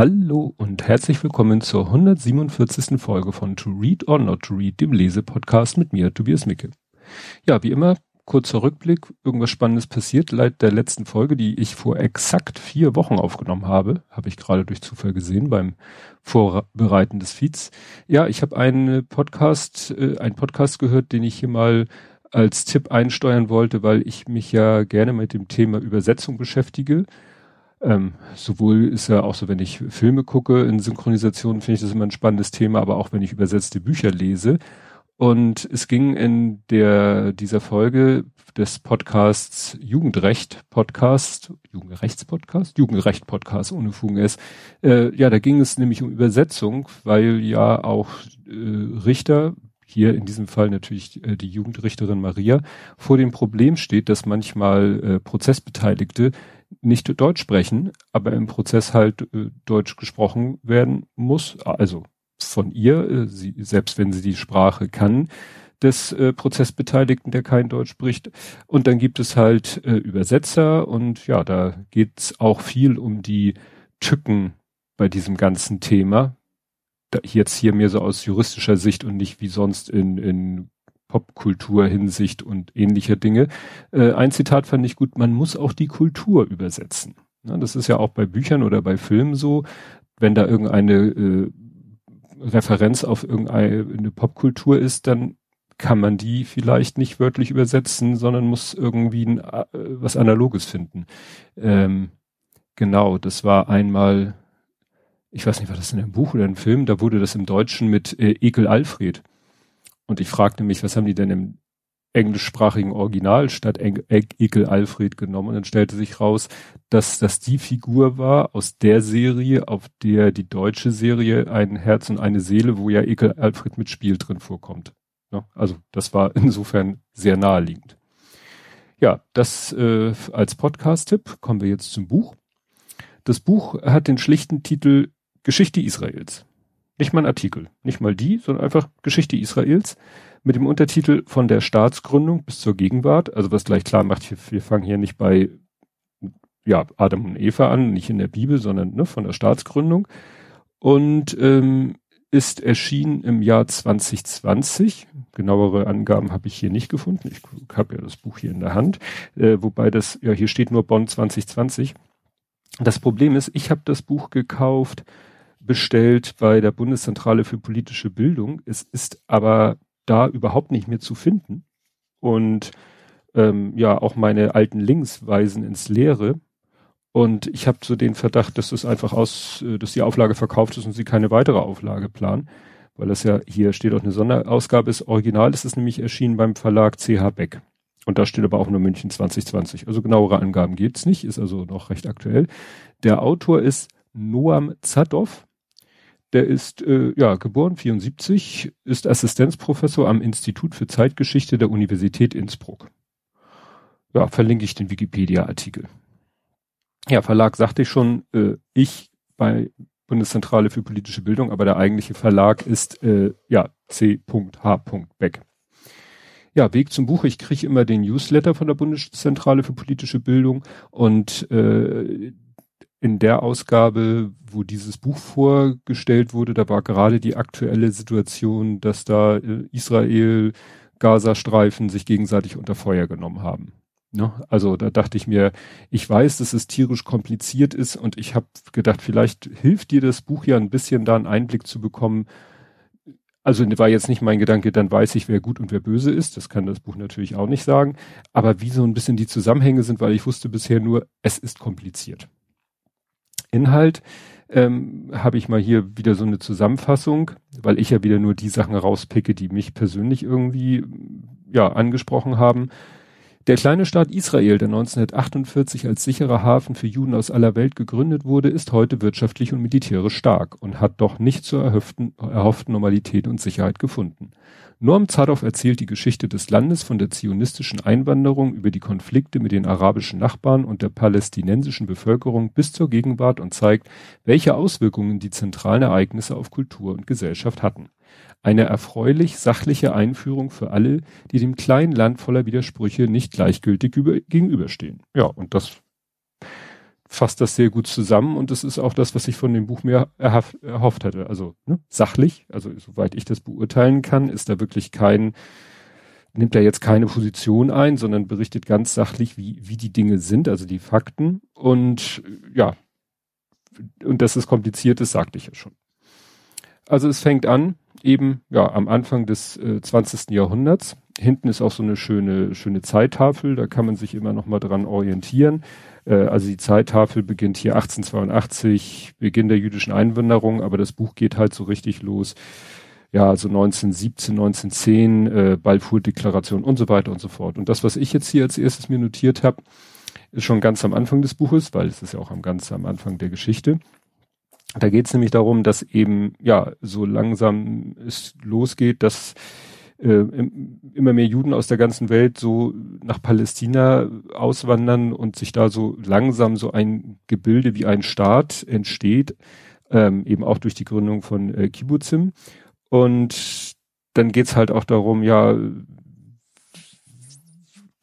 Hallo und herzlich willkommen zur 147. Folge von To Read or Not to Read, dem Lesepodcast mit mir, Tobias Micke. Ja, wie immer, kurzer Rückblick, irgendwas Spannendes passiert. Seit der letzten Folge, die ich vor exakt vier Wochen aufgenommen habe, habe ich gerade durch Zufall gesehen beim Vorbereiten des Feeds. Ja, ich habe einen Podcast, äh, einen Podcast gehört, den ich hier mal als Tipp einsteuern wollte, weil ich mich ja gerne mit dem Thema Übersetzung beschäftige ähm, sowohl ist ja auch so, wenn ich Filme gucke in Synchronisation, finde ich das immer ein spannendes Thema, aber auch wenn ich übersetzte Bücher lese. Und es ging in der, dieser Folge des Podcasts Jugendrecht Podcast, Jugendrechts-Podcast, Jugendrecht-Podcast ohne Fugen ist. Äh, ja, da ging es nämlich um Übersetzung, weil ja auch äh, Richter, hier in diesem Fall natürlich äh, die Jugendrichterin Maria, vor dem Problem steht, dass manchmal äh, Prozessbeteiligte nicht Deutsch sprechen, aber im Prozess halt äh, Deutsch gesprochen werden muss, also von ihr, äh, sie, selbst wenn sie die Sprache kann, des äh, Prozessbeteiligten, der kein Deutsch spricht. Und dann gibt es halt äh, Übersetzer und ja, da geht's auch viel um die Tücken bei diesem ganzen Thema. Da, jetzt hier mehr so aus juristischer Sicht und nicht wie sonst in, in Popkultur-Hinsicht und ähnlicher Dinge. Äh, ein Zitat fand ich gut, man muss auch die Kultur übersetzen. Ja, das ist ja auch bei Büchern oder bei Filmen so, wenn da irgendeine äh, Referenz auf irgendeine Popkultur ist, dann kann man die vielleicht nicht wörtlich übersetzen, sondern muss irgendwie ein, äh, was Analoges finden. Ähm, genau, das war einmal, ich weiß nicht, war das in einem Buch oder einem Film, da wurde das im Deutschen mit äh, Ekel Alfred und ich fragte mich, was haben die denn im englischsprachigen Original statt Ekel Alfred genommen? Und dann stellte sich raus, dass das die Figur war aus der Serie, auf der die deutsche Serie ein Herz und eine Seele, wo ja Ekel Alfred mit Spiel drin vorkommt. Ja, also das war insofern sehr naheliegend. Ja, das äh, als Podcast-Tipp. Kommen wir jetzt zum Buch. Das Buch hat den schlichten Titel Geschichte Israels. Nicht mal ein Artikel, nicht mal die, sondern einfach Geschichte Israels mit dem Untertitel von der Staatsgründung bis zur Gegenwart. Also was gleich klar macht, wir, fangen hier nicht bei ja, Adam und Eva an, nicht in der Bibel, sondern ne, von der Staatsgründung. Und ähm, ist erschienen im Jahr 2020. Genauere Angaben habe ich hier nicht gefunden. Ich habe ja das Buch hier in der Hand, äh, wobei das, ja, hier steht nur Bonn 2020. Das Problem ist, ich habe das Buch gekauft bestellt bei der Bundeszentrale für politische Bildung. Es ist aber da überhaupt nicht mehr zu finden. Und ähm, ja, auch meine alten Links weisen ins Leere. Und ich habe so den Verdacht, dass es einfach aus, äh, dass die Auflage verkauft ist und sie keine weitere Auflage planen. Weil das ja, hier steht auch eine Sonderausgabe, ist original ist es nämlich erschienen beim Verlag CH Beck. Und da steht aber auch nur München 2020. Also genauere Angaben gibt's nicht, ist also noch recht aktuell. Der Autor ist Noam Zadov der ist äh, ja geboren 74, ist Assistenzprofessor am Institut für Zeitgeschichte der Universität Innsbruck. Ja, verlinke ich den Wikipedia-Artikel. Ja, Verlag sagte ich schon, äh, ich bei Bundeszentrale für politische Bildung, aber der eigentliche Verlag ist äh, ja C.H. Beck. Ja, Weg zum Buch. Ich kriege immer den Newsletter von der Bundeszentrale für politische Bildung und äh, in der Ausgabe, wo dieses Buch vorgestellt wurde, da war gerade die aktuelle Situation, dass da äh, Israel, Gazastreifen sich gegenseitig unter Feuer genommen haben. Ne? Also da dachte ich mir, ich weiß, dass es tierisch kompliziert ist und ich habe gedacht, vielleicht hilft dir das Buch ja ein bisschen da einen Einblick zu bekommen. Also war jetzt nicht mein Gedanke, dann weiß ich, wer gut und wer böse ist. Das kann das Buch natürlich auch nicht sagen. Aber wie so ein bisschen die Zusammenhänge sind, weil ich wusste bisher nur, es ist kompliziert. Inhalt ähm, habe ich mal hier wieder so eine Zusammenfassung, weil ich ja wieder nur die Sachen rauspicke, die mich persönlich irgendwie ja angesprochen haben. Der kleine Staat Israel, der 1948 als sicherer Hafen für Juden aus aller Welt gegründet wurde, ist heute wirtschaftlich und militärisch stark und hat doch nicht zur erhofften, erhofften Normalität und Sicherheit gefunden. Norm Zadow erzählt die Geschichte des Landes von der zionistischen Einwanderung über die Konflikte mit den arabischen Nachbarn und der palästinensischen Bevölkerung bis zur Gegenwart und zeigt, welche Auswirkungen die zentralen Ereignisse auf Kultur und Gesellschaft hatten. Eine erfreulich sachliche Einführung für alle, die dem kleinen Land voller Widersprüche nicht gleichgültig über, gegenüberstehen. Ja, und das fasst das sehr gut zusammen und das ist auch das, was ich von dem Buch mehr erhofft hatte. Also ne, sachlich, also soweit ich das beurteilen kann, ist da wirklich kein, nimmt er jetzt keine Position ein, sondern berichtet ganz sachlich, wie, wie die Dinge sind, also die Fakten und ja, und dass es kompliziert ist, sagte ich ja schon. Also es fängt an, eben ja am Anfang des äh, 20. Jahrhunderts. Hinten ist auch so eine schöne, schöne Zeittafel, da kann man sich immer noch mal dran orientieren. Äh, also die Zeittafel beginnt hier 1882, Beginn der jüdischen Einwanderung, aber das Buch geht halt so richtig los. Ja, also 1917, 1910, äh, Balfour-Deklaration und so weiter und so fort. Und das, was ich jetzt hier als erstes mir notiert habe, ist schon ganz am Anfang des Buches, weil es ist ja auch am ganz am Anfang der Geschichte. Da geht es nämlich darum, dass eben ja so langsam es losgeht, dass äh, immer mehr Juden aus der ganzen Welt so nach Palästina auswandern und sich da so langsam so ein Gebilde wie ein Staat entsteht, ähm, eben auch durch die Gründung von äh, Kibbutzim. Und dann geht's halt auch darum, ja,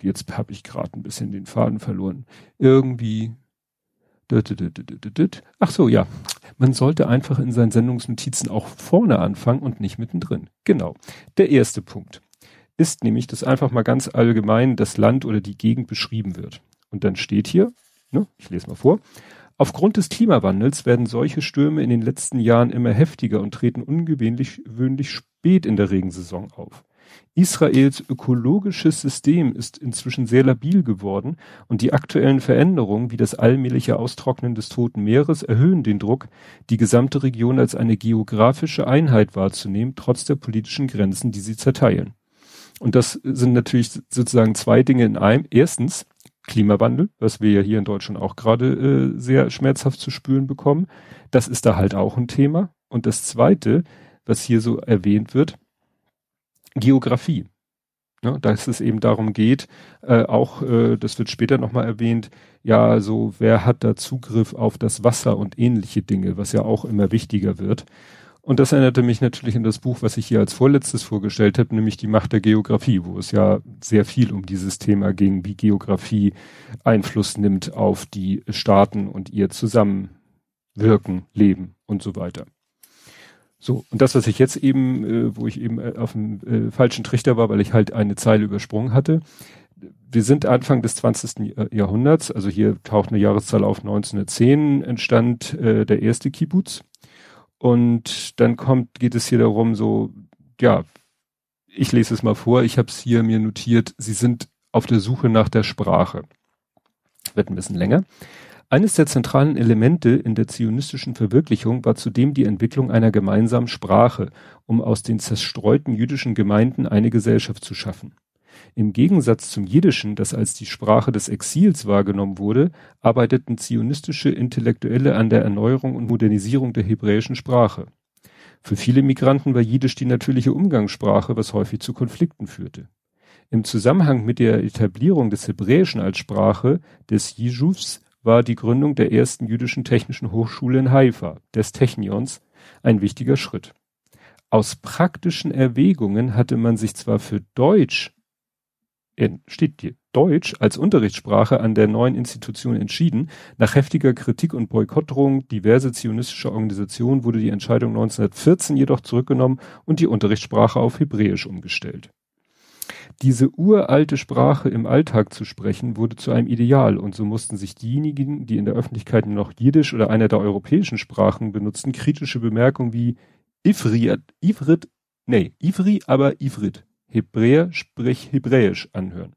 jetzt habe ich gerade ein bisschen den Faden verloren. Irgendwie Ach so, ja. Man sollte einfach in seinen Sendungsnotizen auch vorne anfangen und nicht mittendrin. Genau. Der erste Punkt ist nämlich, dass einfach mal ganz allgemein das Land oder die Gegend beschrieben wird. Und dann steht hier, ne, ich lese mal vor, aufgrund des Klimawandels werden solche Stürme in den letzten Jahren immer heftiger und treten ungewöhnlich spät in der Regensaison auf. Israels ökologisches System ist inzwischen sehr labil geworden und die aktuellen Veränderungen wie das allmähliche Austrocknen des Toten Meeres erhöhen den Druck, die gesamte Region als eine geografische Einheit wahrzunehmen, trotz der politischen Grenzen, die sie zerteilen. Und das sind natürlich sozusagen zwei Dinge in einem. Erstens Klimawandel, was wir ja hier in Deutschland auch gerade äh, sehr schmerzhaft zu spüren bekommen. Das ist da halt auch ein Thema. Und das Zweite, was hier so erwähnt wird, Geografie. Ne, dass es eben darum geht, äh, auch, äh, das wird später nochmal erwähnt, ja, so, wer hat da Zugriff auf das Wasser und ähnliche Dinge, was ja auch immer wichtiger wird. Und das erinnerte mich natürlich an das Buch, was ich hier als vorletztes vorgestellt habe, nämlich die Macht der Geografie, wo es ja sehr viel um dieses Thema ging, wie Geografie Einfluss nimmt auf die Staaten und ihr Zusammenwirken, Leben und so weiter. So, und das, was ich jetzt eben, äh, wo ich eben äh, auf dem äh, falschen Trichter war, weil ich halt eine Zeile übersprungen hatte. Wir sind Anfang des 20. Äh, Jahrhunderts, also hier taucht eine Jahreszahl auf 1910, entstand äh, der erste Kibbutz. Und dann kommt, geht es hier darum, so, ja, ich lese es mal vor, ich habe es hier mir notiert, sie sind auf der Suche nach der Sprache. Wird ein bisschen länger. Eines der zentralen Elemente in der zionistischen Verwirklichung war zudem die Entwicklung einer gemeinsamen Sprache, um aus den zerstreuten jüdischen Gemeinden eine Gesellschaft zu schaffen. Im Gegensatz zum Jiddischen, das als die Sprache des Exils wahrgenommen wurde, arbeiteten zionistische Intellektuelle an der Erneuerung und Modernisierung der hebräischen Sprache. Für viele Migranten war Jiddisch die natürliche Umgangssprache, was häufig zu Konflikten führte. Im Zusammenhang mit der Etablierung des Hebräischen als Sprache des Jidschufs war die Gründung der ersten jüdischen technischen Hochschule in Haifa, des Technions, ein wichtiger Schritt. Aus praktischen Erwägungen hatte man sich zwar für Deutsch, steht hier, Deutsch als Unterrichtssprache an der neuen Institution entschieden. Nach heftiger Kritik und Boykottdrohung diverse zionistische Organisationen wurde die Entscheidung 1914 jedoch zurückgenommen und die Unterrichtssprache auf Hebräisch umgestellt. Diese uralte Sprache im Alltag zu sprechen, wurde zu einem Ideal und so mussten sich diejenigen, die in der Öffentlichkeit nur noch Jiddisch oder einer der europäischen Sprachen benutzten, kritische Bemerkungen wie Ivrit, Ivrit, nee, Ivri, aber Ivrit, Hebräer, sprich Hebräisch anhören.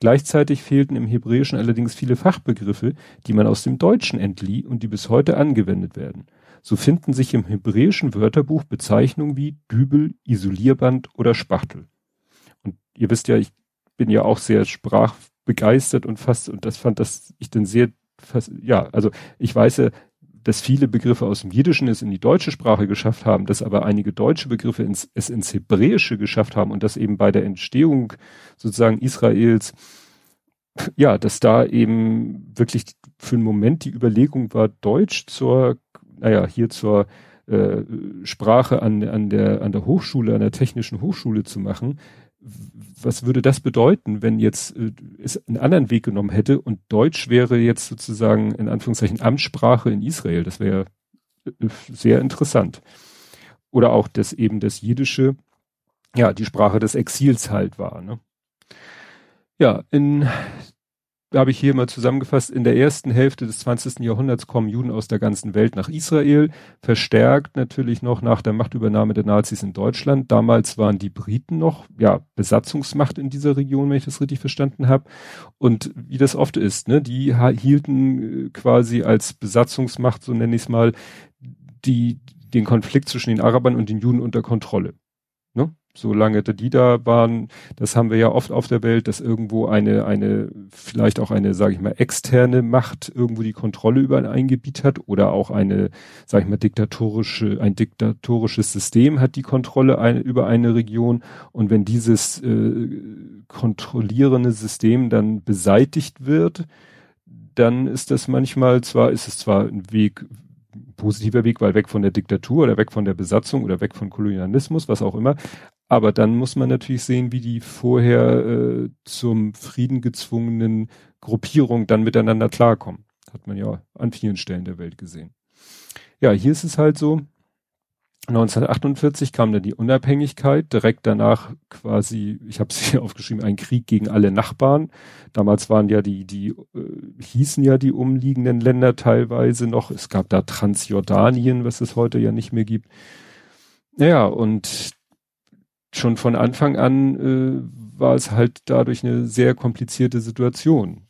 Gleichzeitig fehlten im Hebräischen allerdings viele Fachbegriffe, die man aus dem Deutschen entlieh und die bis heute angewendet werden. So finden sich im hebräischen Wörterbuch Bezeichnungen wie Dübel, Isolierband oder Spachtel ihr wisst ja, ich bin ja auch sehr sprachbegeistert und fast, und das fand das ich dann sehr, fast, ja, also ich weiß ja, dass viele Begriffe aus dem Jiddischen es in die deutsche Sprache geschafft haben, dass aber einige deutsche Begriffe ins, es ins Hebräische geschafft haben und dass eben bei der Entstehung sozusagen Israels, ja, dass da eben wirklich für einen Moment die Überlegung war, Deutsch zur, naja, hier zur äh, Sprache an, an, der, an der Hochschule, an der technischen Hochschule zu machen, was würde das bedeuten, wenn jetzt äh, es einen anderen Weg genommen hätte und Deutsch wäre jetzt sozusagen in Anführungszeichen Amtssprache in Israel? Das wäre äh, sehr interessant. Oder auch, dass eben das Jiddische ja die Sprache des Exils halt war. Ne? Ja, in habe ich hier mal zusammengefasst, in der ersten Hälfte des 20. Jahrhunderts kommen Juden aus der ganzen Welt nach Israel, verstärkt natürlich noch nach der Machtübernahme der Nazis in Deutschland. Damals waren die Briten noch, ja, Besatzungsmacht in dieser Region, wenn ich das richtig verstanden habe. Und wie das oft ist, ne, die hielten äh, quasi als Besatzungsmacht, so nenne ich es mal, die, den Konflikt zwischen den Arabern und den Juden unter Kontrolle. Solange die da waren, das haben wir ja oft auf der Welt, dass irgendwo eine, eine, vielleicht auch eine, sage ich mal, externe Macht irgendwo die Kontrolle über ein Gebiet hat oder auch eine, sage ich mal, diktatorische, ein diktatorisches System hat die Kontrolle ein, über eine Region und wenn dieses äh, kontrollierende System dann beseitigt wird, dann ist das manchmal zwar, ist es zwar ein Weg, positiver Weg, weil weg von der Diktatur oder weg von der Besatzung oder weg von Kolonialismus, was auch immer. Aber dann muss man natürlich sehen, wie die vorher äh, zum Frieden gezwungenen Gruppierungen dann miteinander klarkommen. Hat man ja an vielen Stellen der Welt gesehen. Ja, hier ist es halt so. 1948 kam dann die Unabhängigkeit, direkt danach quasi, ich habe es hier aufgeschrieben, ein Krieg gegen alle Nachbarn. Damals waren ja die, die äh, hießen ja die umliegenden Länder teilweise noch. Es gab da Transjordanien, was es heute ja nicht mehr gibt. Naja, und schon von Anfang an äh, war es halt dadurch eine sehr komplizierte Situation.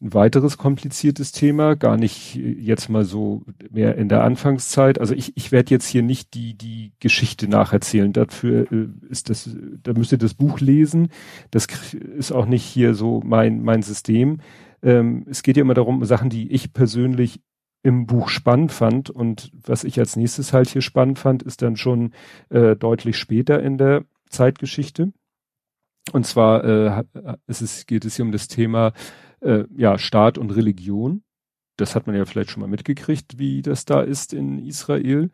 Ein weiteres kompliziertes Thema, gar nicht jetzt mal so mehr in der Anfangszeit. Also ich, ich werde jetzt hier nicht die, die Geschichte nacherzählen. Dafür äh, ist das, da müsst ihr das Buch lesen. Das ist auch nicht hier so mein, mein System. Ähm, es geht ja immer darum, Sachen, die ich persönlich im Buch spannend fand. Und was ich als nächstes halt hier spannend fand, ist dann schon äh, deutlich später in der Zeitgeschichte. Und zwar äh, ist es, geht es hier um das Thema äh, ja, Staat und Religion. Das hat man ja vielleicht schon mal mitgekriegt, wie das da ist in Israel.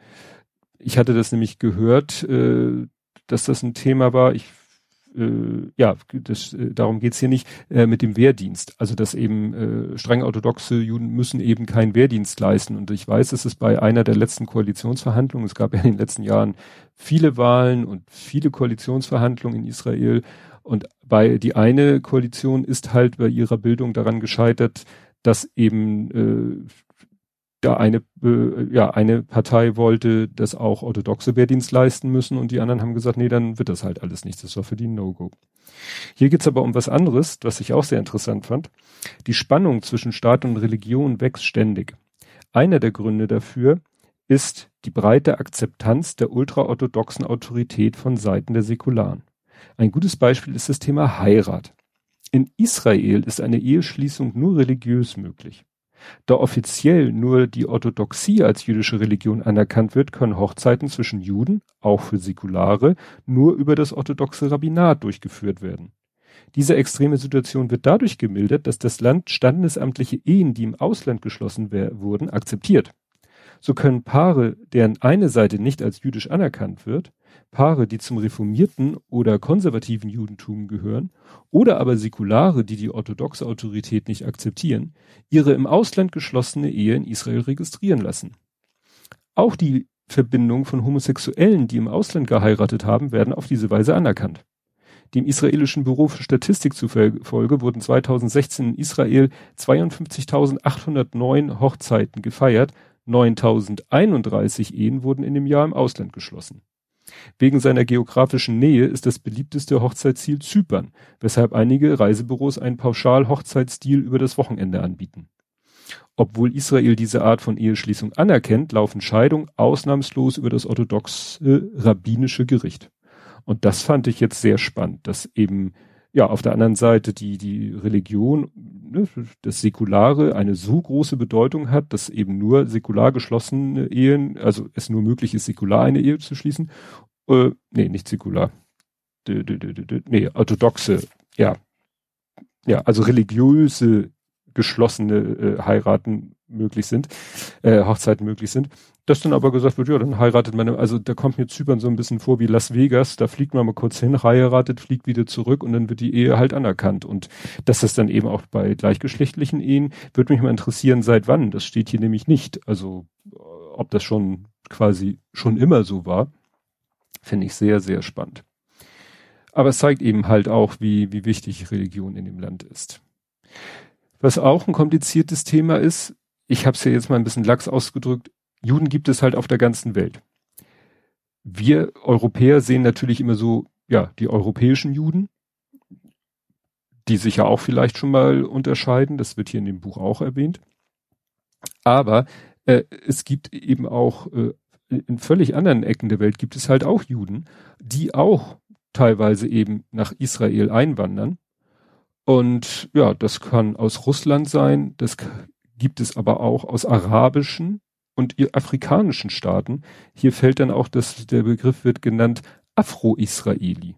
Ich hatte das nämlich gehört, äh, dass das ein Thema war. Ich äh, ja, das, äh, darum geht's hier nicht, äh, mit dem Wehrdienst. Also dass eben äh, streng orthodoxe Juden müssen eben keinen Wehrdienst leisten. Und ich weiß, es ist bei einer der letzten Koalitionsverhandlungen, es gab ja in den letzten Jahren viele Wahlen und viele Koalitionsverhandlungen in Israel. Und bei die eine Koalition ist halt bei ihrer Bildung daran gescheitert, dass eben äh, da eine, äh, ja, eine Partei wollte, dass auch orthodoxe Wehrdienst leisten müssen und die anderen haben gesagt, nee, dann wird das halt alles nichts. Das war für die No-Go. Hier geht's aber um was anderes, was ich auch sehr interessant fand. Die Spannung zwischen Staat und Religion wächst ständig. Einer der Gründe dafür ist die breite Akzeptanz der ultraorthodoxen Autorität von Seiten der Säkularen. Ein gutes Beispiel ist das Thema Heirat. In Israel ist eine Eheschließung nur religiös möglich. Da offiziell nur die Orthodoxie als jüdische Religion anerkannt wird, können Hochzeiten zwischen Juden, auch für Säkulare, nur über das orthodoxe Rabbinat durchgeführt werden. Diese extreme Situation wird dadurch gemildert, dass das Land standesamtliche Ehen, die im Ausland geschlossen wurden, akzeptiert. So können Paare, deren eine Seite nicht als jüdisch anerkannt wird, Paare, die zum reformierten oder konservativen Judentum gehören, oder aber Säkulare, die die orthodoxe Autorität nicht akzeptieren, ihre im Ausland geschlossene Ehe in Israel registrieren lassen. Auch die Verbindungen von Homosexuellen, die im Ausland geheiratet haben, werden auf diese Weise anerkannt. Dem israelischen Büro für Statistik zufolge wurden 2016 in Israel 52.809 Hochzeiten gefeiert, 9.031 Ehen wurden in dem Jahr im Ausland geschlossen. Wegen seiner geografischen Nähe ist das beliebteste Hochzeitsziel Zypern, weshalb einige Reisebüros einen Pauschal-Hochzeitsdeal über das Wochenende anbieten. Obwohl Israel diese Art von Eheschließung anerkennt, laufen Scheidungen ausnahmslos über das orthodoxe rabbinische Gericht. Und das fand ich jetzt sehr spannend, dass eben ja auf der anderen Seite die die Religion, ne, das Säkulare eine so große Bedeutung hat, dass eben nur säkular geschlossene Ehen, also es nur möglich ist, säkular eine Ehe zu schließen. Äh, nee, nicht säkular. D -d -d nee, orthodoxe, ja. Ja, also religiöse geschlossene äh, Heiraten möglich sind, äh, Hochzeiten möglich sind. Dass dann aber gesagt wird, ja, dann heiratet man, also da kommt mir Zypern so ein bisschen vor wie Las Vegas, da fliegt man mal kurz hin, heiratet, fliegt wieder zurück und dann wird die Ehe halt anerkannt. Und dass das dann eben auch bei gleichgeschlechtlichen Ehen, würde mich mal interessieren, seit wann. Das steht hier nämlich nicht. Also ob das schon quasi schon immer so war, finde ich sehr, sehr spannend. Aber es zeigt eben halt auch, wie, wie wichtig Religion in dem Land ist. Was auch ein kompliziertes Thema ist, ich habe es ja jetzt mal ein bisschen lax ausgedrückt, Juden gibt es halt auf der ganzen Welt. Wir Europäer sehen natürlich immer so, ja, die europäischen Juden, die sich ja auch vielleicht schon mal unterscheiden, das wird hier in dem Buch auch erwähnt. Aber äh, es gibt eben auch äh, in völlig anderen Ecken der Welt gibt es halt auch Juden, die auch teilweise eben nach Israel einwandern. Und ja, das kann aus Russland sein, das gibt es aber auch aus arabischen und afrikanischen Staaten. Hier fällt dann auch, dass der Begriff wird genannt Afro-Israeli.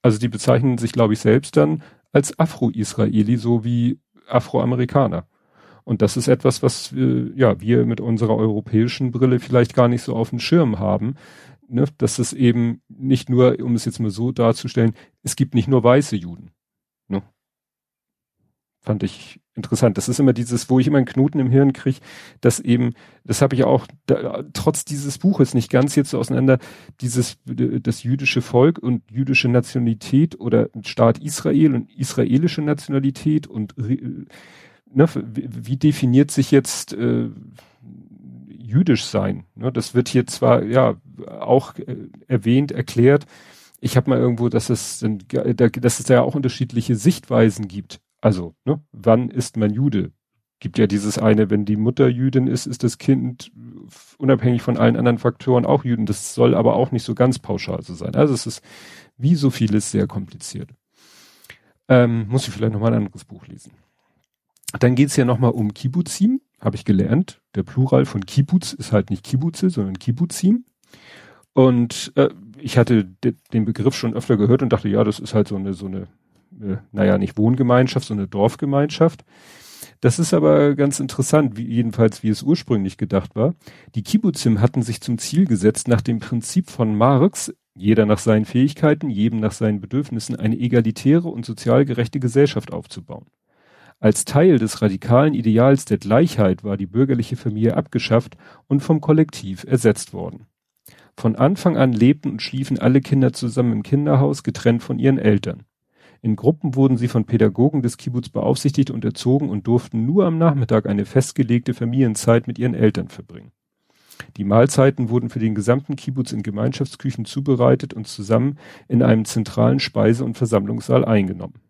Also die bezeichnen sich, glaube ich, selbst dann als Afro-Israeli, so wie Afroamerikaner. Und das ist etwas, was äh, ja wir mit unserer europäischen Brille vielleicht gar nicht so auf dem Schirm haben. Ne? Dass es eben nicht nur, um es jetzt mal so darzustellen, es gibt nicht nur weiße Juden. Ne? Fand ich interessant. Das ist immer dieses, wo ich immer einen Knoten im Hirn kriege, dass eben, das habe ich auch da, trotz dieses Buches nicht ganz jetzt so auseinander, dieses das jüdische Volk und jüdische Nationalität oder Staat Israel und israelische Nationalität und ne, wie, wie definiert sich jetzt äh, jüdisch sein? Ne, das wird hier zwar ja auch äh, erwähnt, erklärt. Ich habe mal irgendwo, dass es, dass es da ja auch unterschiedliche Sichtweisen gibt also, ne, wann ist man Jude? Gibt ja dieses eine, wenn die Mutter Jüdin ist, ist das Kind unabhängig von allen anderen Faktoren auch Jüden. Das soll aber auch nicht so ganz pauschal so sein. Also es ist wie so vieles sehr kompliziert. Ähm, muss ich vielleicht nochmal ein anderes Buch lesen. Dann geht es ja nochmal um Kibbuzim, habe ich gelernt. Der Plural von Kibbutz ist halt nicht Kibbutze, sondern Kibbuzim. Und äh, ich hatte de den Begriff schon öfter gehört und dachte, ja, das ist halt so eine, so eine äh, naja, nicht Wohngemeinschaft, sondern Dorfgemeinschaft. Das ist aber ganz interessant, wie, jedenfalls wie es ursprünglich gedacht war. Die Kibbutzim hatten sich zum Ziel gesetzt, nach dem Prinzip von Marx, jeder nach seinen Fähigkeiten, jedem nach seinen Bedürfnissen, eine egalitäre und sozial gerechte Gesellschaft aufzubauen. Als Teil des radikalen Ideals der Gleichheit war die bürgerliche Familie abgeschafft und vom Kollektiv ersetzt worden. Von Anfang an lebten und schliefen alle Kinder zusammen im Kinderhaus, getrennt von ihren Eltern. In Gruppen wurden sie von Pädagogen des Kibbutz beaufsichtigt und erzogen und durften nur am Nachmittag eine festgelegte Familienzeit mit ihren Eltern verbringen. Die Mahlzeiten wurden für den gesamten Kibbutz in Gemeinschaftsküchen zubereitet und zusammen in einem zentralen Speise- und Versammlungssaal eingenommen.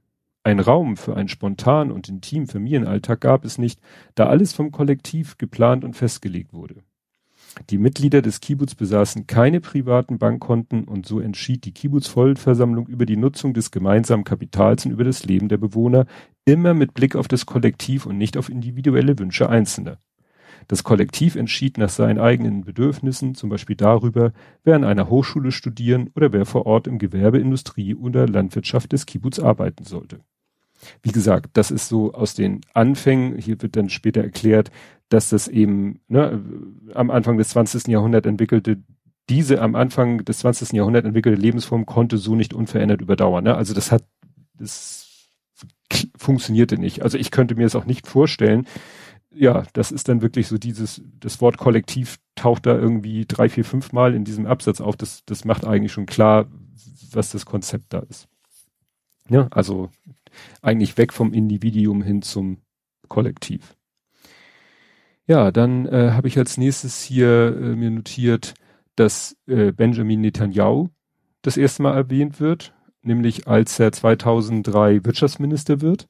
Ein Raum für einen spontanen und intimen Familienalltag gab es nicht, da alles vom Kollektiv geplant und festgelegt wurde. Die Mitglieder des Kibbutz besaßen keine privaten Bankkonten und so entschied die Kibbutz-Vollversammlung über die Nutzung des gemeinsamen Kapitals und über das Leben der Bewohner, immer mit Blick auf das Kollektiv und nicht auf individuelle Wünsche Einzelner. Das Kollektiv entschied nach seinen eigenen Bedürfnissen, zum Beispiel darüber, wer an einer Hochschule studieren oder wer vor Ort im Gewerbe, Industrie oder Landwirtschaft des Kibbutz arbeiten sollte. Wie gesagt, das ist so aus den Anfängen, hier wird dann später erklärt, dass das eben ne, am Anfang des 20. Jahrhunderts entwickelte, diese am Anfang des 20. Jahrhunderts entwickelte Lebensform konnte so nicht unverändert überdauern. Ne? Also das hat, das funktionierte nicht. Also ich könnte mir es auch nicht vorstellen. Ja, das ist dann wirklich so dieses, das Wort Kollektiv taucht da irgendwie drei, vier, fünf Mal in diesem Absatz auf. Das, das macht eigentlich schon klar, was das Konzept da ist. Ja, also eigentlich weg vom Individuum hin zum Kollektiv. Ja, dann äh, habe ich als nächstes hier äh, mir notiert, dass äh, Benjamin Netanyahu das erste Mal erwähnt wird, nämlich als er 2003 Wirtschaftsminister wird.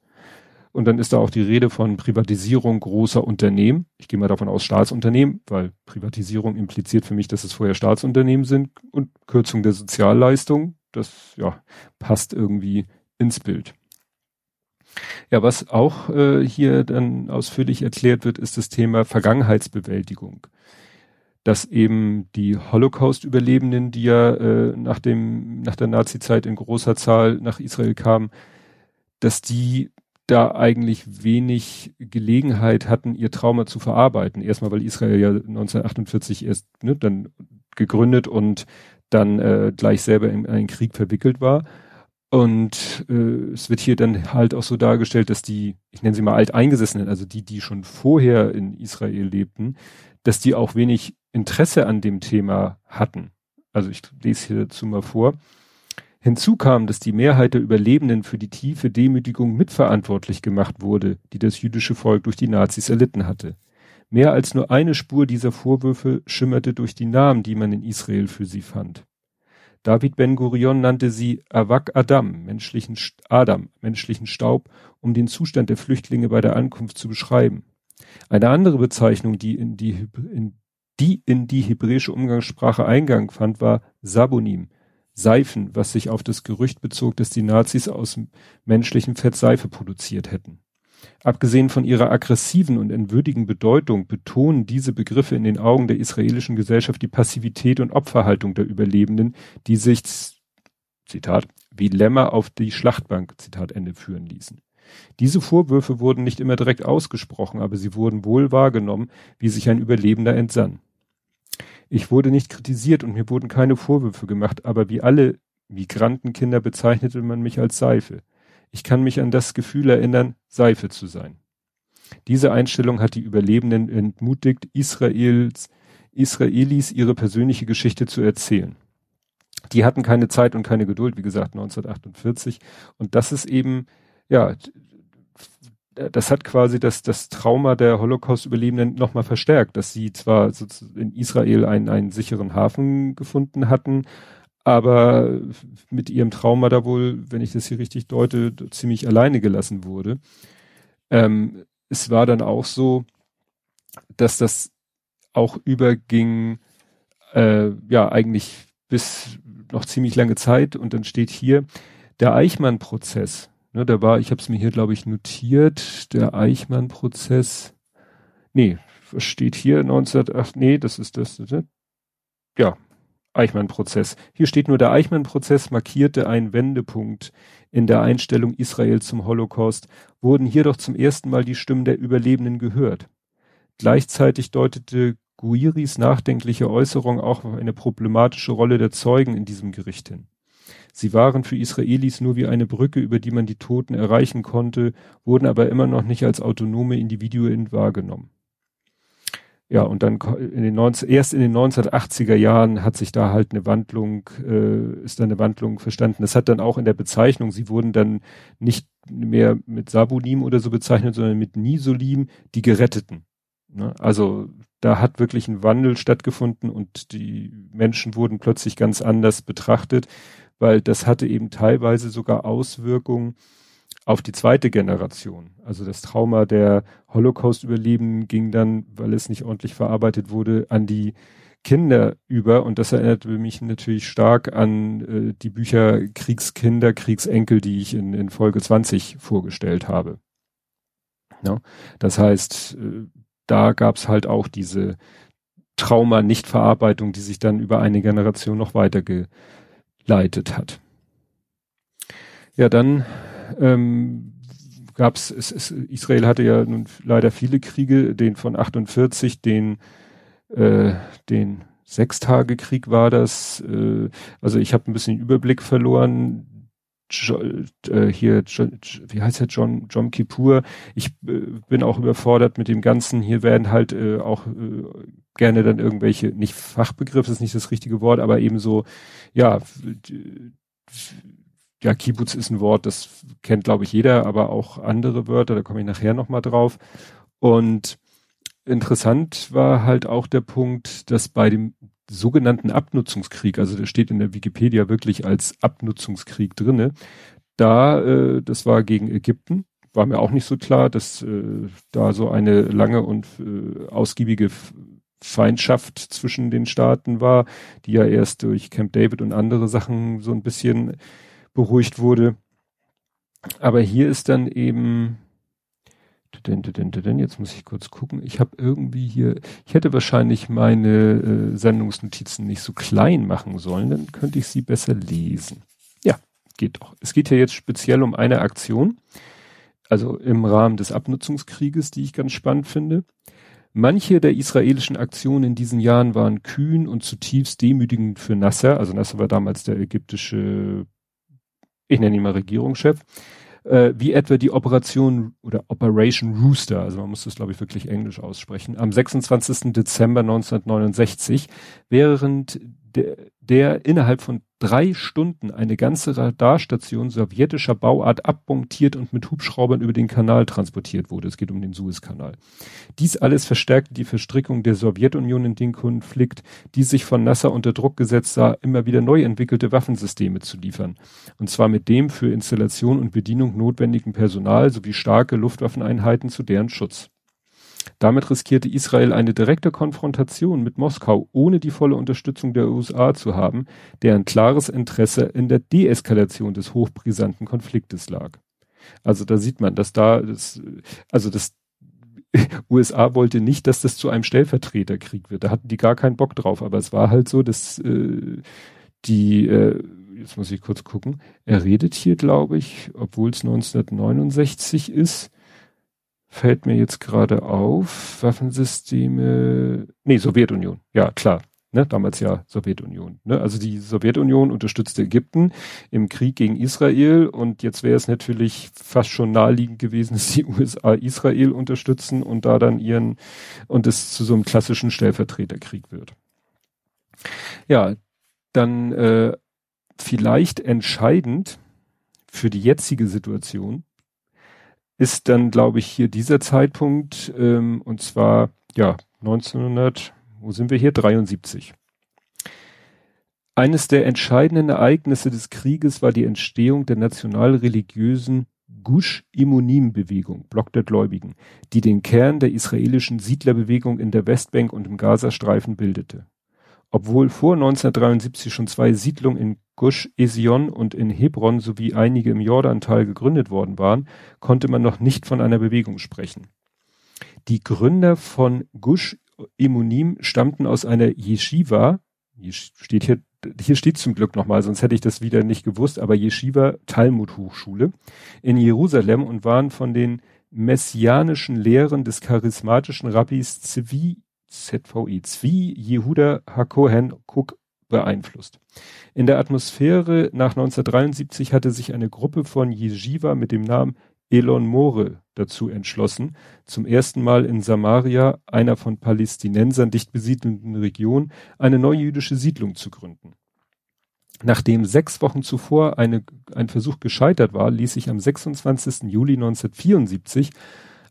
Und dann ist da auch die Rede von Privatisierung großer Unternehmen. Ich gehe mal davon aus Staatsunternehmen, weil Privatisierung impliziert für mich, dass es vorher Staatsunternehmen sind und Kürzung der Sozialleistung. Das ja passt irgendwie ins Bild. Ja, was auch äh, hier dann ausführlich erklärt wird, ist das Thema Vergangenheitsbewältigung. Dass eben die Holocaust-Überlebenden, die ja äh, nach dem, nach der Nazi-Zeit in großer Zahl nach Israel kamen, dass die da eigentlich wenig Gelegenheit hatten, ihr Trauma zu verarbeiten. Erstmal, weil Israel ja 1948 erst ne, dann gegründet und dann äh, gleich selber in einen Krieg verwickelt war. Und äh, es wird hier dann halt auch so dargestellt, dass die, ich nenne sie mal Alteingesessenen, also die, die schon vorher in Israel lebten, dass die auch wenig Interesse an dem Thema hatten. Also ich lese hier dazu mal vor. Hinzu kam, dass die Mehrheit der Überlebenden für die tiefe Demütigung mitverantwortlich gemacht wurde, die das jüdische Volk durch die Nazis erlitten hatte. Mehr als nur eine Spur dieser Vorwürfe schimmerte durch die Namen, die man in Israel für sie fand. David Ben Gurion nannte sie Avak Adam, menschlichen Adam, menschlichen Staub, um den Zustand der Flüchtlinge bei der Ankunft zu beschreiben. Eine andere Bezeichnung, die in die, in, die in die hebräische Umgangssprache Eingang fand, war Sabonim, Seifen, was sich auf das Gerücht bezog, dass die Nazis aus menschlichem Fett Seife produziert hätten. Abgesehen von ihrer aggressiven und entwürdigen Bedeutung betonen diese Begriffe in den Augen der israelischen Gesellschaft die Passivität und Opferhaltung der Überlebenden, die sich, Zitat, wie Lämmer auf die Schlachtbank, Zitat Ende, führen ließen. Diese Vorwürfe wurden nicht immer direkt ausgesprochen, aber sie wurden wohl wahrgenommen, wie sich ein Überlebender entsann. Ich wurde nicht kritisiert und mir wurden keine Vorwürfe gemacht, aber wie alle Migrantenkinder bezeichnete man mich als Seife. Ich kann mich an das Gefühl erinnern, Seife zu sein. Diese Einstellung hat die Überlebenden entmutigt, Israels, Israelis ihre persönliche Geschichte zu erzählen. Die hatten keine Zeit und keine Geduld, wie gesagt, 1948. Und das ist eben, ja, das hat quasi das, das Trauma der Holocaust-Überlebenden nochmal verstärkt, dass sie zwar in Israel einen, einen sicheren Hafen gefunden hatten, aber mit ihrem Trauma da wohl, wenn ich das hier richtig deute, ziemlich alleine gelassen wurde. Ähm, es war dann auch so, dass das auch überging, äh, ja, eigentlich bis noch ziemlich lange Zeit und dann steht hier der Eichmann-Prozess Ne, da war, ich habe es mir hier, glaube ich, notiert, der Eichmann-Prozess. Nee, was steht hier? 1908, nee, das ist das. Ne? Ja, Eichmann-Prozess. Hier steht nur, der Eichmann-Prozess markierte einen Wendepunkt in der Einstellung Israel zum Holocaust, wurden hier doch zum ersten Mal die Stimmen der Überlebenden gehört. Gleichzeitig deutete Guiris nachdenkliche Äußerung auch auf eine problematische Rolle der Zeugen in diesem Gericht hin. Sie waren für Israelis nur wie eine Brücke, über die man die Toten erreichen konnte, wurden aber immer noch nicht als autonome Individuen wahrgenommen. Ja, und dann in den 19, erst in den 1980er Jahren hat sich da halt eine Wandlung, äh, ist da eine Wandlung verstanden. Das hat dann auch in der Bezeichnung, sie wurden dann nicht mehr mit Sabunim oder so bezeichnet, sondern mit Nisolim, die Geretteten. Ne? Also da hat wirklich ein Wandel stattgefunden und die Menschen wurden plötzlich ganz anders betrachtet weil das hatte eben teilweise sogar Auswirkungen auf die zweite Generation. Also das Trauma der Holocaust-Überlebenden ging dann, weil es nicht ordentlich verarbeitet wurde, an die Kinder über und das erinnerte mich natürlich stark an äh, die Bücher Kriegskinder, Kriegsenkel, die ich in, in Folge 20 vorgestellt habe. Ja, das heißt, äh, da gab's halt auch diese Trauma-Nichtverarbeitung, die sich dann über eine Generation noch weiterge leitet hat. Ja, dann ähm, gab es, Israel hatte ja nun leider viele Kriege, den von 48, den, äh, den Sechstagekrieg war das. Äh, also ich habe ein bisschen Überblick verloren. Jo, äh, hier, jo, wie heißt der John, John Kippur. Ich äh, bin auch überfordert mit dem Ganzen. Hier werden halt äh, auch äh, gerne dann irgendwelche, nicht Fachbegriff ist nicht das richtige Wort, aber eben so, ja, ja, Kibbutz ist ein Wort, das kennt glaube ich jeder, aber auch andere Wörter, da komme ich nachher nochmal drauf. Und interessant war halt auch der Punkt, dass bei dem sogenannten Abnutzungskrieg, also der steht in der Wikipedia wirklich als Abnutzungskrieg drinne, da, äh, das war gegen Ägypten, war mir auch nicht so klar, dass äh, da so eine lange und äh, ausgiebige Feindschaft zwischen den Staaten war, die ja erst durch Camp David und andere Sachen so ein bisschen beruhigt wurde. Aber hier ist dann eben, jetzt muss ich kurz gucken, ich habe irgendwie hier, ich hätte wahrscheinlich meine äh, Sendungsnotizen nicht so klein machen sollen, dann könnte ich sie besser lesen. Ja, geht doch. Es geht ja jetzt speziell um eine Aktion. also im Rahmen des Abnutzungskrieges, die ich ganz spannend finde. Manche der israelischen Aktionen in diesen Jahren waren kühn und zutiefst demütigend für Nasser. Also Nasser war damals der ägyptische, ich nenne ihn mal Regierungschef äh, wie etwa die Operation oder Operation Rooster, also man muss das glaube ich wirklich englisch aussprechen, am 26. Dezember 1969, während der, der innerhalb von drei Stunden eine ganze Radarstation sowjetischer Bauart abmontiert und mit Hubschraubern über den Kanal transportiert wurde. Es geht um den Suezkanal. Dies alles verstärkte die Verstrickung der Sowjetunion in den Konflikt, die sich von Nasser unter Druck gesetzt sah, immer wieder neu entwickelte Waffensysteme zu liefern. Und zwar mit dem für Installation und Bedienung notwendigen Personal sowie starke Luftwaffeneinheiten zu deren Schutz. Damit riskierte Israel eine direkte Konfrontation mit Moskau, ohne die volle Unterstützung der USA zu haben, deren klares Interesse in der Deeskalation des hochbrisanten Konfliktes lag. Also da sieht man, dass da, das, also das USA wollte nicht, dass das zu einem Stellvertreterkrieg wird. Da hatten die gar keinen Bock drauf, aber es war halt so, dass äh, die, äh, jetzt muss ich kurz gucken, er redet hier, glaube ich, obwohl es 1969 ist, fällt mir jetzt gerade auf, Waffensysteme, nee, Sowjetunion, ja klar, ne, damals ja Sowjetunion. Ne? Also die Sowjetunion unterstützte Ägypten im Krieg gegen Israel und jetzt wäre es natürlich fast schon naheliegend gewesen, dass die USA Israel unterstützen und da dann ihren und es zu so einem klassischen Stellvertreterkrieg wird. Ja, dann äh, vielleicht entscheidend für die jetzige Situation ist dann, glaube ich, hier dieser Zeitpunkt, ähm, und zwar, ja, 1900, wo sind wir hier? 73. Eines der entscheidenden Ereignisse des Krieges war die Entstehung der nationalreligiösen Gush-Imonim-Bewegung, Block der Gläubigen, die den Kern der israelischen Siedlerbewegung in der Westbank und im Gazastreifen bildete. Obwohl vor 1973 schon zwei Siedlungen in Gush Esion und in Hebron sowie einige im Jordantal gegründet worden waren, konnte man noch nicht von einer Bewegung sprechen. Die Gründer von Gush Imonim stammten aus einer Yeshiva, hier steht hier, hier steht zum Glück nochmal, sonst hätte ich das wieder nicht gewusst, aber Yeshiva Talmud Hochschule in Jerusalem und waren von den messianischen Lehren des charismatischen Rabbis Zvi ZVI Zvi Yehuda Hakohen Cook beeinflusst. In der Atmosphäre nach 1973 hatte sich eine Gruppe von Yeshiva mit dem Namen Elon More dazu entschlossen, zum ersten Mal in Samaria, einer von Palästinensern dicht besiedelten Region, eine neue jüdische Siedlung zu gründen. Nachdem sechs Wochen zuvor eine, ein Versuch gescheitert war, ließ sich am 26. Juli 1974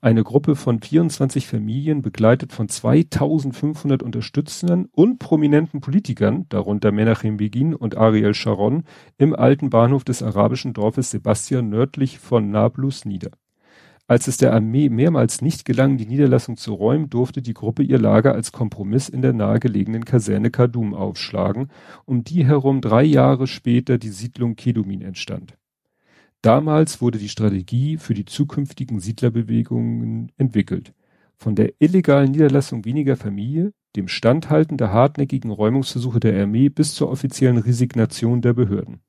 eine Gruppe von 24 Familien, begleitet von 2500 Unterstützern und prominenten Politikern, darunter Menachem Begin und Ariel Sharon, im alten Bahnhof des arabischen Dorfes Sebastian nördlich von Nablus nieder. Als es der Armee mehrmals nicht gelang, die Niederlassung zu räumen, durfte die Gruppe ihr Lager als Kompromiss in der nahegelegenen Kaserne Kadum aufschlagen, um die herum drei Jahre später die Siedlung Kedumin entstand. Damals wurde die Strategie für die zukünftigen Siedlerbewegungen entwickelt. Von der illegalen Niederlassung weniger Familie, dem Standhalten der hartnäckigen Räumungsversuche der Armee bis zur offiziellen Resignation der Behörden.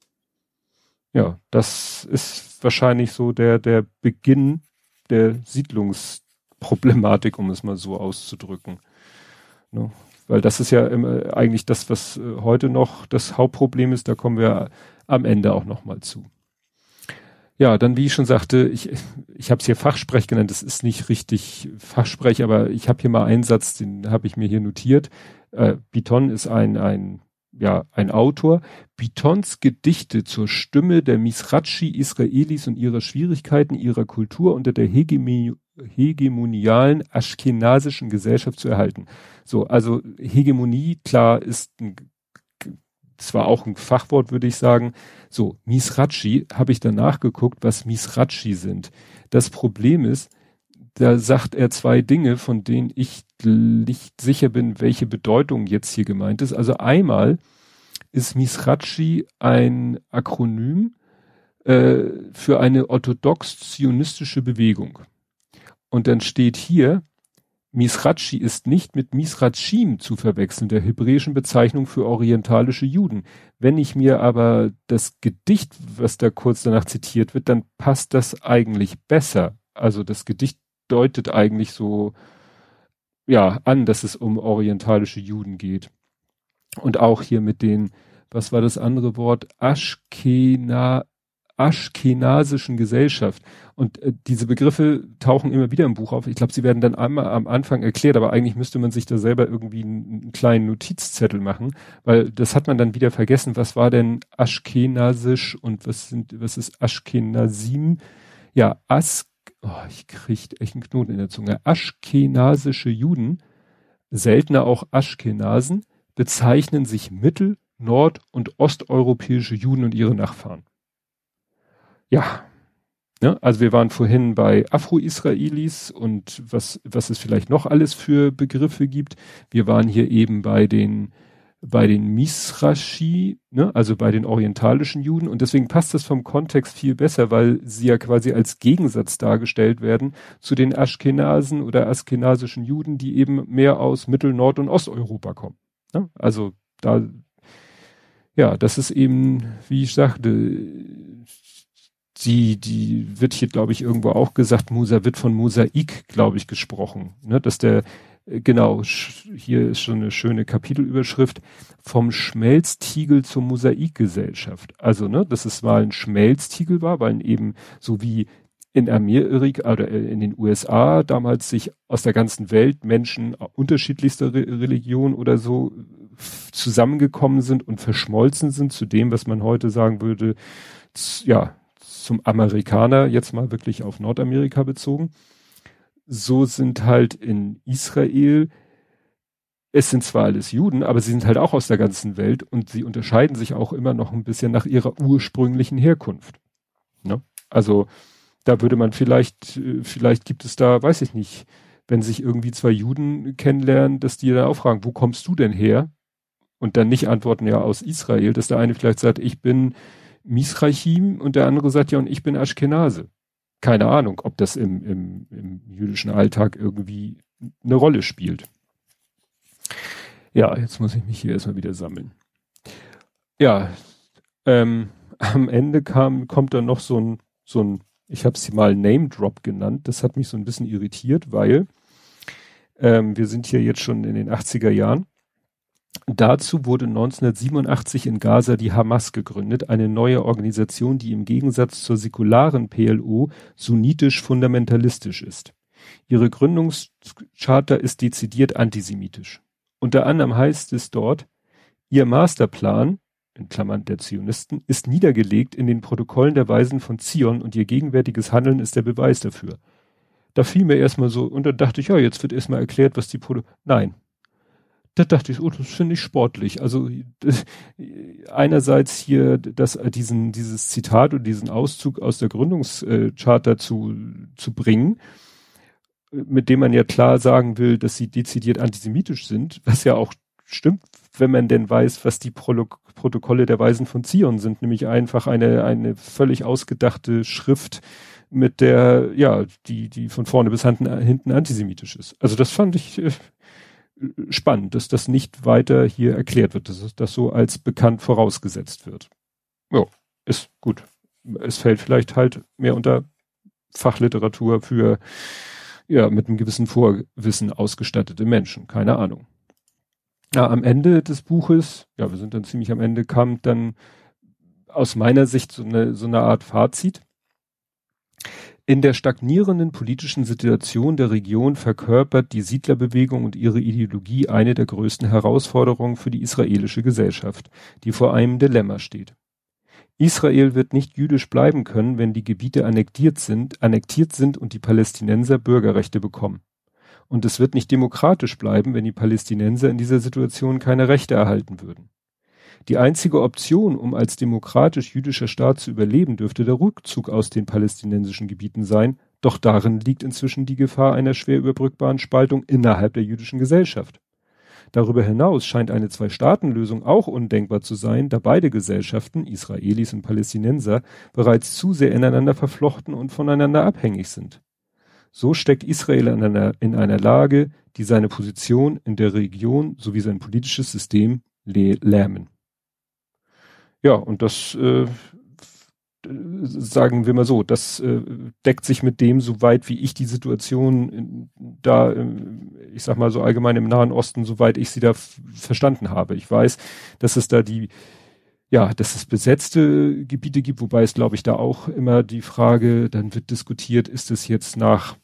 Ja, das ist wahrscheinlich so der, der Beginn der Siedlungsproblematik, um es mal so auszudrücken. Ne? Weil das ist ja eigentlich das, was äh, heute noch das Hauptproblem ist, da kommen wir am Ende auch nochmal zu. Ja, dann wie ich schon sagte, ich, ich habe es hier Fachsprech genannt, das ist nicht richtig Fachsprech, aber ich habe hier mal einen Satz, den habe ich mir hier notiert. Äh, Biton ist ein, ein, ja, ein Autor. Bitons Gedichte zur Stimme der Misrachi Israelis und ihrer Schwierigkeiten ihrer Kultur unter der Hegemie, hegemonialen aschkenasischen Gesellschaft zu erhalten. So, also Hegemonie, klar, ist ein das war auch ein Fachwort, würde ich sagen. So, Misrachi, habe ich danach geguckt, was Misrachi sind. Das Problem ist, da sagt er zwei Dinge, von denen ich nicht sicher bin, welche Bedeutung jetzt hier gemeint ist. Also einmal ist Misrachi ein Akronym äh, für eine orthodox-zionistische Bewegung. Und dann steht hier, Misrachi ist nicht mit Misrachim zu verwechseln, der hebräischen Bezeichnung für orientalische Juden. Wenn ich mir aber das Gedicht, was da kurz danach zitiert wird, dann passt das eigentlich besser. Also das Gedicht deutet eigentlich so, ja, an, dass es um orientalische Juden geht. Und auch hier mit den, was war das andere Wort? Aschkena, aschkenasischen Gesellschaft. Und äh, diese Begriffe tauchen immer wieder im Buch auf. Ich glaube, sie werden dann einmal am Anfang erklärt, aber eigentlich müsste man sich da selber irgendwie einen, einen, kleinen Notizzettel machen, weil das hat man dann wieder vergessen. Was war denn aschkenasisch und was sind, was ist Aschkenasim? Ja, As, oh, ich krieg echt einen Knoten in der Zunge. Aschkenasische Juden, seltener auch Aschkenasen, bezeichnen sich mittel-, nord- und osteuropäische Juden und ihre Nachfahren ja, ne? also wir waren vorhin bei Afro-Israelis und was, was es vielleicht noch alles für Begriffe gibt. Wir waren hier eben bei den, bei den Misrashi, ne? also bei den orientalischen Juden und deswegen passt das vom Kontext viel besser, weil sie ja quasi als Gegensatz dargestellt werden zu den Aschkenasen oder askenasischen Juden, die eben mehr aus Mittel-, Nord- und Osteuropa kommen. Ne? Also da, ja, das ist eben, wie ich sagte, die, die wird hier, glaube ich, irgendwo auch gesagt, Musa wird von Mosaik, glaube ich, gesprochen. Ne? Dass der, äh, genau, hier ist schon eine schöne Kapitelüberschrift, vom Schmelztiegel zur Mosaikgesellschaft. Also, ne, dass es mal ein Schmelztiegel war, weil eben so wie in Amerika oder äh, in den USA damals sich aus der ganzen Welt Menschen unterschiedlichster Re Religion oder so zusammengekommen sind und verschmolzen sind zu dem, was man heute sagen würde, ja, zum Amerikaner jetzt mal wirklich auf Nordamerika bezogen. So sind halt in Israel, es sind zwar alles Juden, aber sie sind halt auch aus der ganzen Welt und sie unterscheiden sich auch immer noch ein bisschen nach ihrer ursprünglichen Herkunft. Ne? Also da würde man vielleicht, äh, vielleicht gibt es da, weiß ich nicht, wenn sich irgendwie zwei Juden kennenlernen, dass die dann auch fragen, wo kommst du denn her? Und dann nicht antworten, ja, aus Israel, dass der eine vielleicht sagt, ich bin Misrachim und der andere sagt ja, und ich bin Ashkenase. Keine Ahnung, ob das im, im, im jüdischen Alltag irgendwie eine Rolle spielt. Ja, jetzt muss ich mich hier erstmal wieder sammeln. Ja, ähm, am Ende kam, kommt dann noch so ein, so ein, ich habe sie mal Name Drop genannt. Das hat mich so ein bisschen irritiert, weil ähm, wir sind hier jetzt schon in den 80er Jahren Dazu wurde 1987 in Gaza die Hamas gegründet, eine neue Organisation, die im Gegensatz zur säkularen PLO sunnitisch fundamentalistisch ist. Ihre Gründungscharta ist dezidiert antisemitisch. Unter anderem heißt es dort, ihr Masterplan, in Klammern der Zionisten, ist niedergelegt in den Protokollen der Weisen von Zion und ihr gegenwärtiges Handeln ist der Beweis dafür. Da fiel mir erstmal so, und dann dachte ich, ja, jetzt wird erstmal erklärt, was die Protokolle, nein, da dachte ich, oh, das finde ich sportlich. Also einerseits hier das, diesen, dieses Zitat und diesen Auszug aus der Gründungscharta zu, zu bringen, mit dem man ja klar sagen will, dass sie dezidiert antisemitisch sind, was ja auch stimmt, wenn man denn weiß, was die Pro Protokolle der Weisen von Zion sind, nämlich einfach eine, eine völlig ausgedachte Schrift, mit der, ja, die, die von vorne bis hinten, hinten antisemitisch ist. Also das fand ich, äh, spannend, dass das nicht weiter hier erklärt wird, dass das so als bekannt vorausgesetzt wird. Ja, ist gut. Es fällt vielleicht halt mehr unter Fachliteratur für ja mit einem gewissen Vorwissen ausgestattete Menschen, keine Ahnung. Ja, am Ende des Buches, ja, wir sind dann ziemlich am Ende, kam dann aus meiner Sicht so eine, so eine Art Fazit. In der stagnierenden politischen Situation der Region verkörpert die Siedlerbewegung und ihre Ideologie eine der größten Herausforderungen für die israelische Gesellschaft, die vor einem Dilemma steht. Israel wird nicht jüdisch bleiben können, wenn die Gebiete annektiert sind, annektiert sind und die Palästinenser Bürgerrechte bekommen. Und es wird nicht demokratisch bleiben, wenn die Palästinenser in dieser Situation keine Rechte erhalten würden. Die einzige Option, um als demokratisch-jüdischer Staat zu überleben, dürfte der Rückzug aus den palästinensischen Gebieten sein, doch darin liegt inzwischen die Gefahr einer schwer überbrückbaren Spaltung innerhalb der jüdischen Gesellschaft. Darüber hinaus scheint eine Zwei-Staaten-Lösung auch undenkbar zu sein, da beide Gesellschaften, Israelis und Palästinenser, bereits zu sehr ineinander verflochten und voneinander abhängig sind. So steckt Israel in einer, in einer Lage, die seine Position in der Region sowie sein politisches System lähmen. Ja, und das äh, sagen wir mal so, das äh, deckt sich mit dem, soweit wie ich die Situation in, da, ich sag mal so allgemein im Nahen Osten, soweit ich sie da verstanden habe. Ich weiß, dass es da die, ja, dass es besetzte Gebiete gibt, wobei es, glaube ich, da auch immer die Frage, dann wird diskutiert, ist es jetzt nach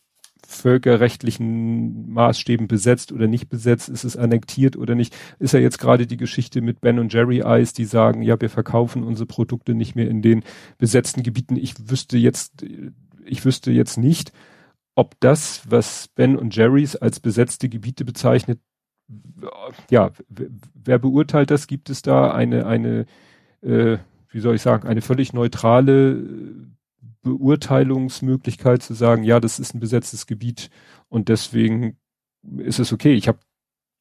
völkerrechtlichen Maßstäben besetzt oder nicht besetzt, ist es annektiert oder nicht, ist ja jetzt gerade die Geschichte mit Ben und Jerry Eyes, die sagen, ja, wir verkaufen unsere Produkte nicht mehr in den besetzten Gebieten. Ich wüsste jetzt, ich wüsste jetzt nicht, ob das, was Ben und Jerry's als besetzte Gebiete bezeichnet, ja, wer beurteilt das? Gibt es da eine, eine, äh, wie soll ich sagen, eine völlig neutrale Beurteilungsmöglichkeit zu sagen, ja, das ist ein besetztes Gebiet und deswegen ist es okay. Ich habe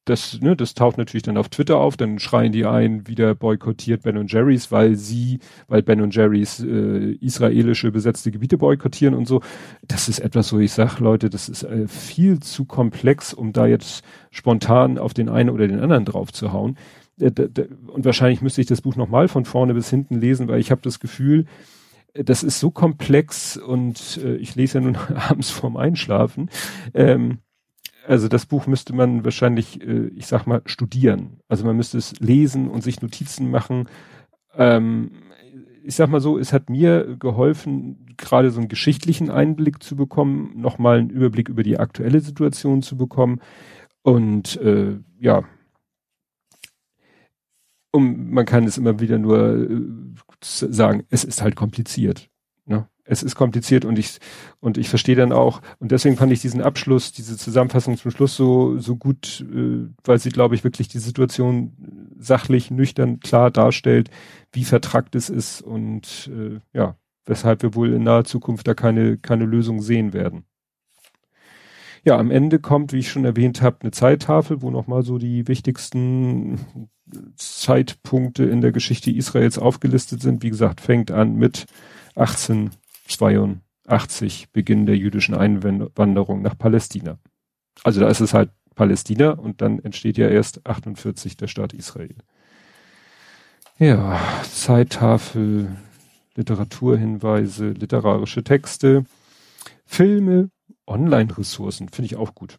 das, ne, das taucht natürlich dann auf Twitter auf, dann schreien die ein, wieder boykottiert Ben und Jerry's, weil sie, weil Ben und Jerry's äh, israelische besetzte Gebiete boykottieren und so. Das ist etwas, wo ich sage, Leute, das ist äh, viel zu komplex, um da jetzt spontan auf den einen oder den anderen drauf zu hauen. Äh, und wahrscheinlich müsste ich das Buch nochmal von vorne bis hinten lesen, weil ich habe das Gefühl, das ist so komplex und äh, ich lese ja nun abends vorm Einschlafen. Ähm, also das Buch müsste man wahrscheinlich, äh, ich sag mal, studieren. Also man müsste es lesen und sich Notizen machen. Ähm, ich sag mal so, es hat mir geholfen, gerade so einen geschichtlichen Einblick zu bekommen, nochmal einen Überblick über die aktuelle Situation zu bekommen. Und äh, ja, um, man kann es immer wieder nur äh, sagen, es ist halt kompliziert. Ne? Es ist kompliziert und ich und ich verstehe dann auch und deswegen fand ich diesen Abschluss, diese Zusammenfassung zum Schluss so so gut, äh, weil sie glaube ich wirklich die Situation sachlich, nüchtern, klar darstellt, wie vertrackt es ist und äh, ja, weshalb wir wohl in naher Zukunft da keine keine Lösung sehen werden. Ja, am Ende kommt, wie ich schon erwähnt habe, eine Zeittafel, wo nochmal so die wichtigsten Zeitpunkte in der Geschichte Israels aufgelistet sind. Wie gesagt, fängt an mit 1882, Beginn der jüdischen Einwanderung nach Palästina. Also da ist es halt Palästina und dann entsteht ja erst 48 der Staat Israel. Ja, Zeittafel, Literaturhinweise, literarische Texte, Filme, Online-Ressourcen, finde ich auch gut.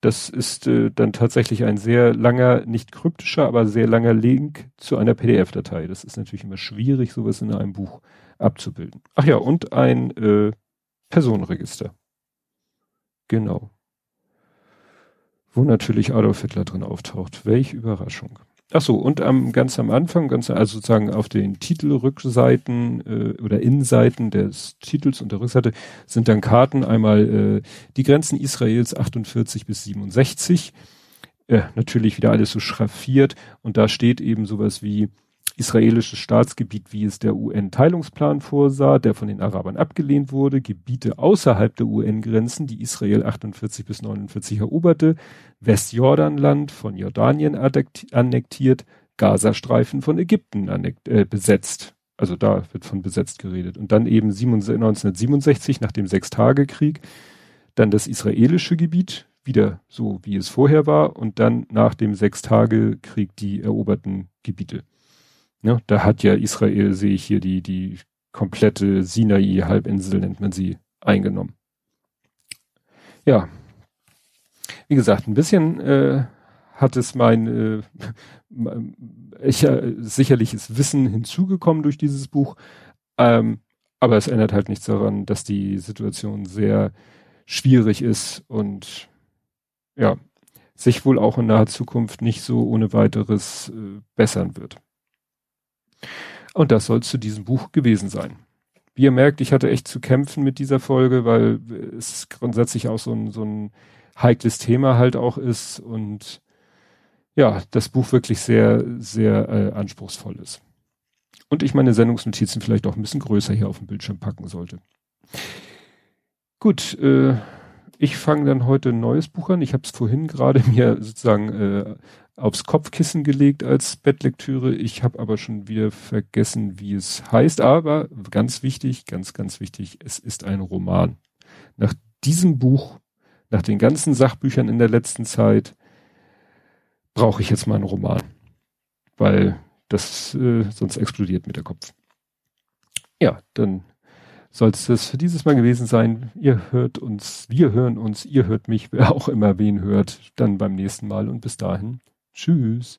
Das ist äh, dann tatsächlich ein sehr langer, nicht kryptischer, aber sehr langer Link zu einer PDF-Datei. Das ist natürlich immer schwierig, sowas in einem Buch abzubilden. Ach ja, und ein äh, Personenregister. Genau. Wo natürlich Adolf Hitler drin auftaucht. Welch Überraschung. Ach so, und am, ganz am Anfang, ganz, also sozusagen auf den Titelrückseiten äh, oder Innenseiten des Titels und der Rückseite sind dann Karten, einmal äh, die Grenzen Israels 48 bis 67, äh, natürlich wieder alles so schraffiert. Und da steht eben sowas wie israelisches Staatsgebiet, wie es der UN-Teilungsplan vorsah, der von den Arabern abgelehnt wurde, Gebiete außerhalb der UN-Grenzen, die Israel 48 bis 49 eroberte, Westjordanland von Jordanien annektiert, Gazastreifen von Ägypten äh, besetzt. Also da wird von besetzt geredet. Und dann eben 1967 nach dem Sechstagekrieg dann das israelische Gebiet, wieder so wie es vorher war, und dann nach dem Sechstagekrieg die eroberten Gebiete. Ja, da hat ja Israel, sehe ich hier, die, die komplette Sinai-Halbinsel, nennt man sie, eingenommen. Ja. Wie gesagt, ein bisschen äh, hat es mein, äh, ich, äh, sicherlich ist Wissen hinzugekommen durch dieses Buch, ähm, aber es ändert halt nichts daran, dass die Situation sehr schwierig ist und ja, sich wohl auch in naher Zukunft nicht so ohne weiteres äh, bessern wird. Und das soll zu diesem Buch gewesen sein. Wie ihr merkt, ich hatte echt zu kämpfen mit dieser Folge, weil es grundsätzlich auch so ein, so ein heikles Thema halt auch ist und ja, das Buch wirklich sehr, sehr äh, anspruchsvoll ist. Und ich meine Sendungsnotizen vielleicht auch ein bisschen größer hier auf dem Bildschirm packen sollte. Gut, äh, ich fange dann heute ein neues Buch an. Ich habe es vorhin gerade mir sozusagen äh, aufs Kopfkissen gelegt als Bettlektüre. Ich habe aber schon wieder vergessen, wie es heißt. Aber ganz wichtig, ganz, ganz wichtig, es ist ein Roman. Nach diesem Buch, nach den ganzen Sachbüchern in der letzten Zeit, brauche ich jetzt mal einen Roman. Weil das äh, sonst explodiert mit der Kopf. Ja, dann soll es das für dieses Mal gewesen sein. Ihr hört uns, wir hören uns, ihr hört mich, wer auch immer wen hört, dann beim nächsten Mal und bis dahin. Tschüss.